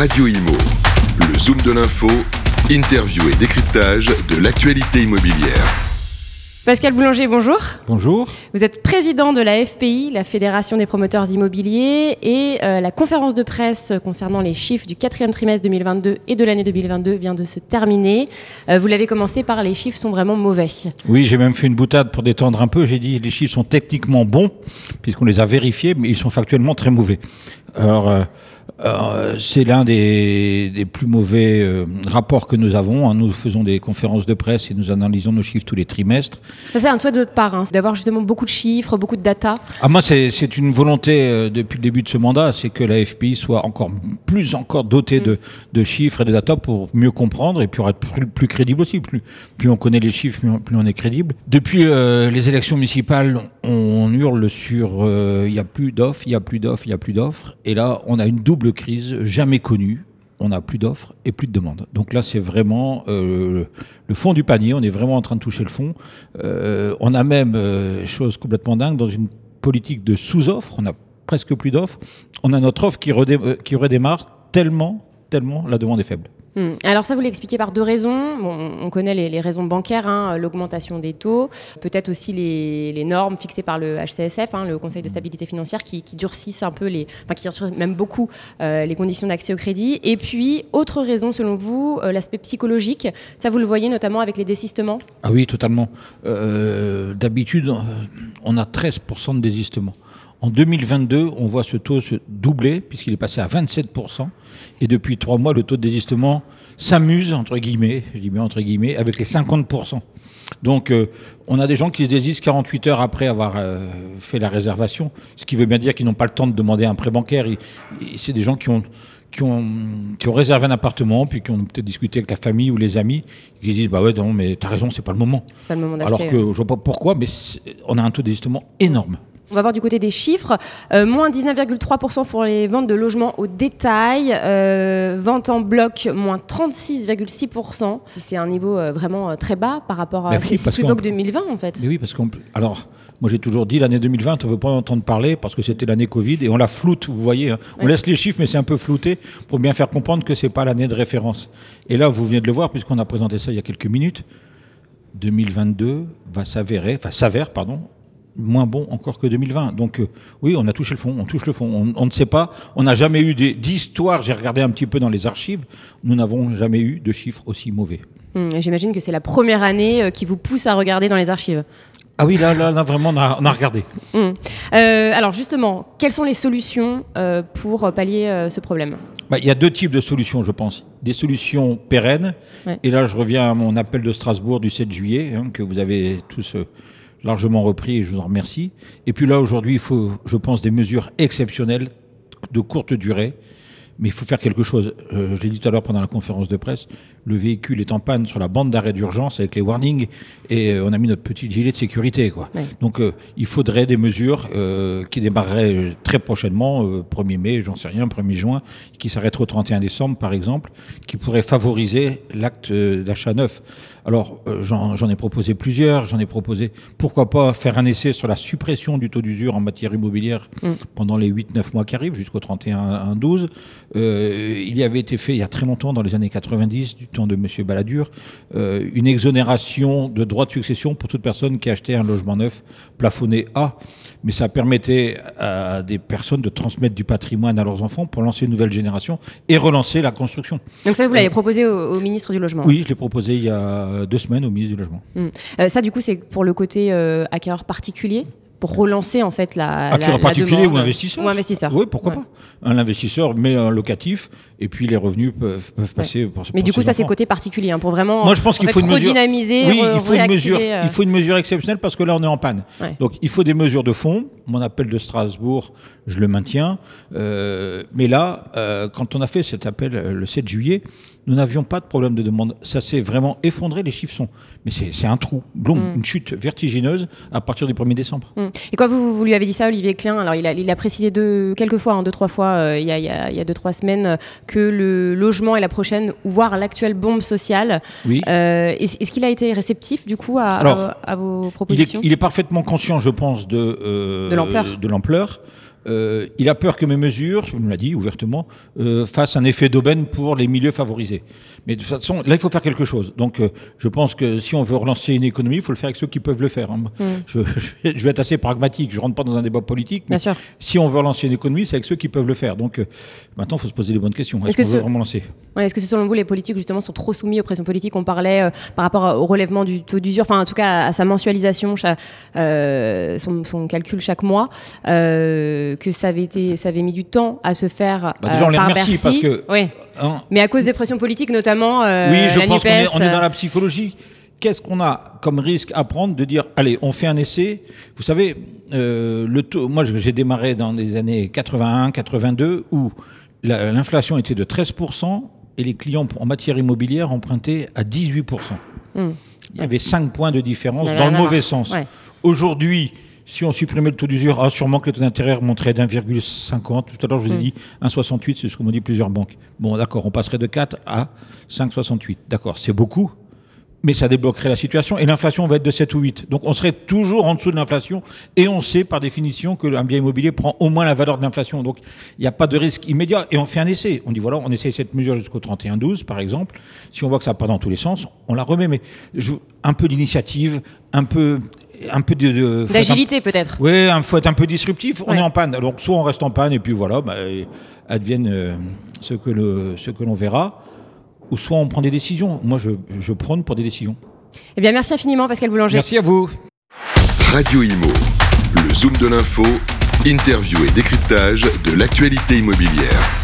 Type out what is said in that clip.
Radio Imo. Le Zoom de l'info, interview et décryptage de l'actualité immobilière. Pascal Boulanger, bonjour. Bonjour. Vous êtes président de la FPI, la Fédération des promoteurs immobiliers, et euh, la conférence de presse concernant les chiffres du quatrième trimestre 2022 et de l'année 2022 vient de se terminer. Euh, vous l'avez commencé par les chiffres sont vraiment mauvais. Oui, j'ai même fait une boutade pour détendre un peu. J'ai dit les chiffres sont techniquement bons, puisqu'on les a vérifiés, mais ils sont factuellement très mauvais. Alors, euh, euh, c'est l'un des, des, plus mauvais euh, rapports que nous avons. Hein. Nous faisons des conférences de presse et nous analysons nos chiffres tous les trimestres. Ça, c'est un souhait de votre part, hein, d'avoir justement beaucoup de chiffres, beaucoup de data. Ah, moi, c'est une volonté euh, depuis le début de ce mandat, c'est que la FPI soit encore plus encore dotée de, de, chiffres et de data pour mieux comprendre et pour être plus, plus crédible aussi. Plus, plus, on connaît les chiffres, plus on est crédible. Depuis les élections municipales, on, hurle sur il n'y a plus d'offres, il n'y a plus d'offres, il n'y a plus d'offres. Et là, on a une double crise jamais connue. On n'a plus d'offres et plus de demandes. Donc là, c'est vraiment euh, le fond du panier. On est vraiment en train de toucher le fond. Euh, on a même, euh, chose complètement dingue, dans une politique de sous-offre, on a presque plus d'offres. On a notre offre qui, qui redémarre tellement, tellement la demande est faible. Hmm. Alors ça, vous l'expliquez par deux raisons. on connaît les, raisons bancaires, hein, l'augmentation des taux, peut-être aussi les, normes fixées par le HCSF, hein, le Conseil de stabilité financière, qui, durcissent un peu, les, enfin qui durcissent même beaucoup euh, les conditions d'accès au crédit. Et puis, autre raison selon vous, euh, l'aspect psychologique. Ça, vous le voyez notamment avec les désistements? Ah oui, totalement. Euh, d'habitude, on a 13% de désistements. En 2022, on voit ce taux se doubler puisqu'il est passé à 27%. Et depuis trois mois, le taux de désistement s'amuse, entre guillemets, je dis bien entre guillemets, avec les 50%. Donc, euh, on a des gens qui se désistent 48 heures après avoir euh, fait la réservation, ce qui veut bien dire qu'ils n'ont pas le temps de demander un prêt bancaire. C'est des gens qui ont, qui ont, qui ont réservé un appartement, puis qui ont peut-être discuté avec la famille ou les amis, qui disent Bah ouais, non, mais t'as raison, c'est pas le moment. C'est pas le moment Alors que je vois pas pourquoi, mais on a un taux de désistement énorme. On va voir du côté des chiffres. Euh, moins 19,3% pour les ventes de logements au détail. Euh, ventes en bloc, moins 36,6%. C'est un niveau euh, vraiment très bas par rapport à. c'est plus bas que 2020 en fait. Mais oui, parce qu'on. Alors. Moi, j'ai toujours dit l'année 2020, on ne veut pas en entendre parler parce que c'était l'année Covid et on la floute, vous voyez. Hein. On laisse les chiffres, mais c'est un peu flouté pour bien faire comprendre que ce n'est pas l'année de référence. Et là, vous venez de le voir, puisqu'on a présenté ça il y a quelques minutes. 2022 va s'avérer, enfin s'avère, pardon, moins bon encore que 2020. Donc euh, oui, on a touché le fond, on touche le fond. On, ne sait pas, on n'a jamais eu d'histoire, j'ai regardé un petit peu dans les archives, nous n'avons jamais eu de chiffres aussi mauvais. Hum, j'imagine que c'est la première année euh, qui vous pousse à regarder dans les archives. Ah oui, là, là, vraiment, on a, regardé. Hum. Euh, alors justement, quelles sont les solutions pour pallier ce problème? Bah, Il y a deux types de solutions, je pense. Des solutions pérennes. Et là, je reviens à mon appel de Strasbourg du 7 juillet, hein, que vous avez tous largement repris et je vous en remercie. Et puis là, aujourd'hui, il faut, je pense, des mesures exceptionnelles de courte durée mais il faut faire quelque chose. Euh, je l'ai dit tout à l'heure pendant la conférence de presse, le véhicule est en panne sur la bande d'arrêt d'urgence avec les warnings et euh, on a mis notre petit gilet de sécurité. Quoi. Donc euh, il faudrait des mesures qui démarreraient très prochainement, 1er mai, j'en sais rien, 1er juin, qui s'arrêteraient au 31 décembre par exemple, qui pourraient favoriser l'acte d'achat neuf. Alors j'en ai proposé plusieurs, j'en ai proposé pourquoi pas faire un essai sur la suppression du taux d'usure en matière immobilière mm. pendant les 8-9 mois qui arrivent jusqu'au 31-12. Euh, il y avait été fait il y a très longtemps, dans les années 90, du temps de M. Balladur, euh, une exonération de droits de succession pour toute personne qui achetait un logement neuf plafonné A. Mais ça permettait à des personnes de transmettre du patrimoine à leurs enfants pour lancer une nouvelle génération et relancer la construction. Donc ça, vous l'avez euh, proposé au, ministre du Logement Oui, je l'ai proposé il y a deux semaines au ministre du Logement. Hum. ça, du coup, c'est pour le côté acquéreur particulier? Pour relancer en fait la, Acquéreur la, particulier ou investisseur ou investisseur oui pourquoi pas un investisseur met un locatif et puis les revenus peuvent, peuvent passer pour mais du coup ça c'est côté particulier hein, pour vraiment moi je pense qu'il faut une mesure dynamiser oui il faut une mesure euh. il faut une mesure exceptionnelle parce que là on est en panne donc il faut des mesures de fond mon appel de Strasbourg je le maintiens euh, mais là euh, quand on a fait cet appel le 7 juillet nous n'avions pas de problème de demande. Ça s'est vraiment effondré, les chiffres sont. Mais c'est un trou, blond, mm. une chute vertigineuse à partir du 1er décembre. Mm. Et quand vous, vous, lui avez dit ça, Olivier Klein, alors il a, il a précisé deux, quelques fois, hein, deux, trois fois, euh, il, y a, il, y a, deux, trois semaines, que le logement est la prochaine, voire l'actuelle bombe sociale. Oui. Euh, est-ce qu'il a été réceptif, du coup, à, à, vos propositions il est, il est, parfaitement conscient, je pense, de, euh, de l'ampleur. Euh, il a peur que mes mesures, il me l'a dit ouvertement, euh, fassent un effet d'aubaine pour les milieux favorisés. Mais de toute façon, là, il faut faire quelque chose. Donc, euh, je pense que si on veut relancer une économie, il faut le faire avec ceux qui peuvent le faire. Hein. Mm. Je, je, vais être assez pragmatique, je ne rentre pas dans un débat politique. Mais Bien sûr. Si on veut relancer une économie, c'est avec ceux qui peuvent le faire. Donc, maintenant, il faut se poser les bonnes questions. Est-ce qu'on veut vraiment lancer? Est-ce que selon vous, les politiques, justement, sont trop soumis aux pressions politiques? On parlait par rapport au relèvement du taux d'usure, enfin, en tout cas, à sa mensualisation, son, son, calcul chaque mois, que ça avait été ça avait mis du temps à se faire. Bah déjà, on euh, les remercie parce que. Oui. Hein. Mais à cause des pressions politiques, notamment. Euh, oui, je pense qu'on est, on est dans la psychologie qu'est-ce qu'on a comme risque à prendre de dire allez, on fait un essai? Vous savez, euh, le taux, moi j'ai démarré dans les années 81, 82 où l'inflation était de 13% et les clients en matière immobilière empruntaient à 18%. Hmm. Il y avait 5 points de différence dans le mauvais sens. Aujourd'hui, si on supprimait le taux d'usure, ah, sûrement que le taux d'intérêt remonterait d'1,50. Tout à l'heure, je vous ai hmm. dit 1,68, c'est ce que m'ont dit plusieurs banques. Bon, d'accord, on passerait de 4 à 5,68. D'accord, c'est beaucoup, mais ça débloquerait la situation et l'inflation va être de 7 ou 8. Donc on serait toujours en dessous de l'inflation et on sait par définition que un bien immobilier prend au moins la valeur de l'inflation. Donc il n'y a pas de risque immédiat et on fait un essai. On dit voilà, on essaie cette mesure jusqu'au 31-12 par exemple. Si on voit que ça part dans tous les sens, on la remet. Mais je, un peu d'initiative, un peu un peu de, d'agilité peut-être. Oui, il faut être un peu disruptif. On est en panne. Donc soit on reste en panne et puis voilà, bah, advienne euh, ce que le, ce que l'on verra, ou soit on prend des décisions. Moi, je, je prône pour des décisions. Eh bien, merci infiniment, Pascal Boulanger. Merci à vous. Radio Imo, le zoom de l'info, interview et décryptage de l'actualité immobilière.